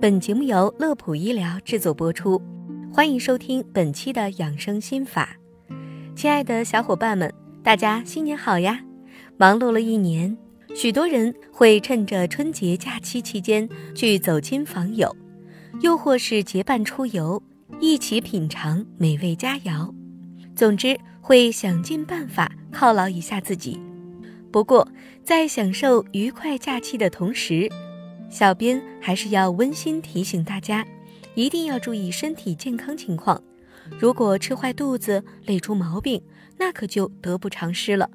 本节目由乐普医疗制作播出，欢迎收听本期的养生心法。亲爱的小伙伴们，大家新年好呀！忙碌了一年，许多人会趁着春节假期期间去走亲访友，又或是结伴出游，一起品尝美味佳肴。总之，会想尽办法犒劳一下自己。不过，在享受愉快假期的同时，小编还是要温馨提醒大家，一定要注意身体健康情况。如果吃坏肚子、累出毛病，那可就得不偿失了。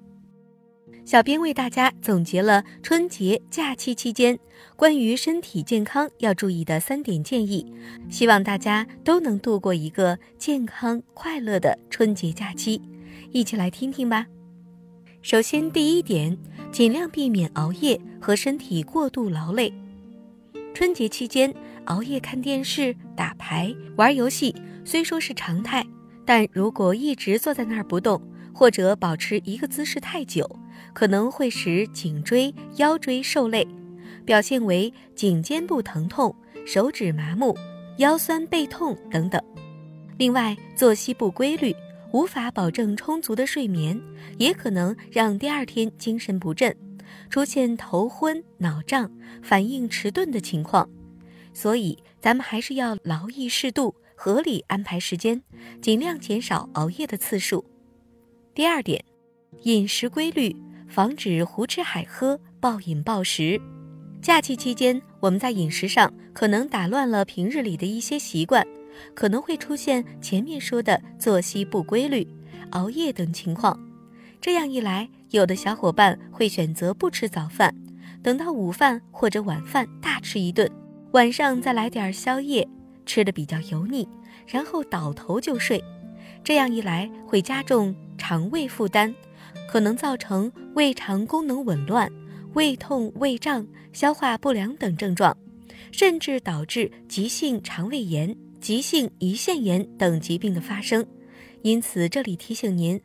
小编为大家总结了春节假期期间关于身体健康要注意的三点建议，希望大家都能度过一个健康快乐的春节假期。一起来听听吧。首先，第一点，尽量避免熬夜和身体过度劳累。春节期间熬夜看电视、打牌、玩游戏虽说是常态，但如果一直坐在那儿不动，或者保持一个姿势太久，可能会使颈椎、腰椎受累，表现为颈肩部疼痛、手指麻木、腰酸背痛等等。另外，作息不规律，无法保证充足的睡眠，也可能让第二天精神不振。出现头昏脑胀、反应迟钝的情况，所以咱们还是要劳逸适度，合理安排时间，尽量减少熬夜的次数。第二点，饮食规律，防止胡吃海喝、暴饮暴食。假期期间，我们在饮食上可能打乱了平日里的一些习惯，可能会出现前面说的作息不规律、熬夜等情况。这样一来，有的小伙伴会选择不吃早饭，等到午饭或者晚饭大吃一顿，晚上再来点宵夜，吃的比较油腻，然后倒头就睡。这样一来会加重肠胃负担，可能造成胃肠功能紊乱、胃痛、胃胀、消化不良等症状，甚至导致急性肠胃炎、急性胰腺炎等疾病的发生。因此，这里提醒您。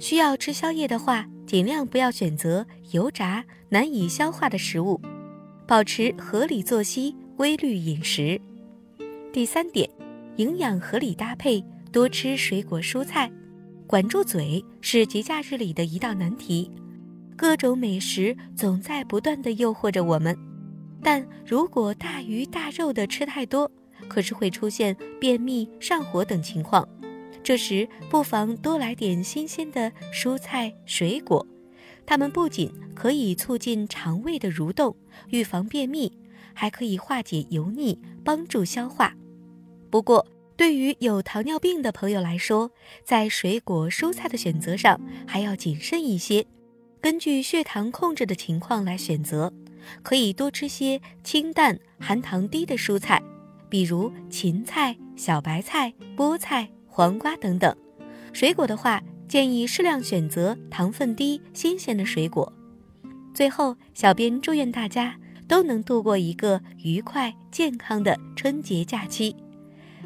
需要吃宵夜的话，尽量不要选择油炸、难以消化的食物，保持合理作息、规律饮食。第三点，营养合理搭配，多吃水果蔬菜。管住嘴是节假日里的一道难题，各种美食总在不断的诱惑着我们，但如果大鱼大肉的吃太多，可是会出现便秘、上火等情况。这时不妨多来点新鲜的蔬菜水果，它们不仅可以促进肠胃的蠕动，预防便秘，还可以化解油腻，帮助消化。不过，对于有糖尿病的朋友来说，在水果蔬菜的选择上还要谨慎一些，根据血糖控制的情况来选择，可以多吃些清淡、含糖低的蔬菜，比如芹菜、小白菜、菠菜。黄瓜等等，水果的话，建议适量选择糖分低、新鲜的水果。最后，小编祝愿大家都能度过一个愉快、健康的春节假期。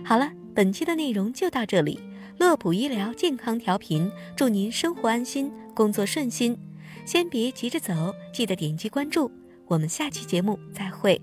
好了，本期的内容就到这里。乐普医疗健康调频，祝您生活安心，工作顺心。先别急着走，记得点击关注。我们下期节目再会。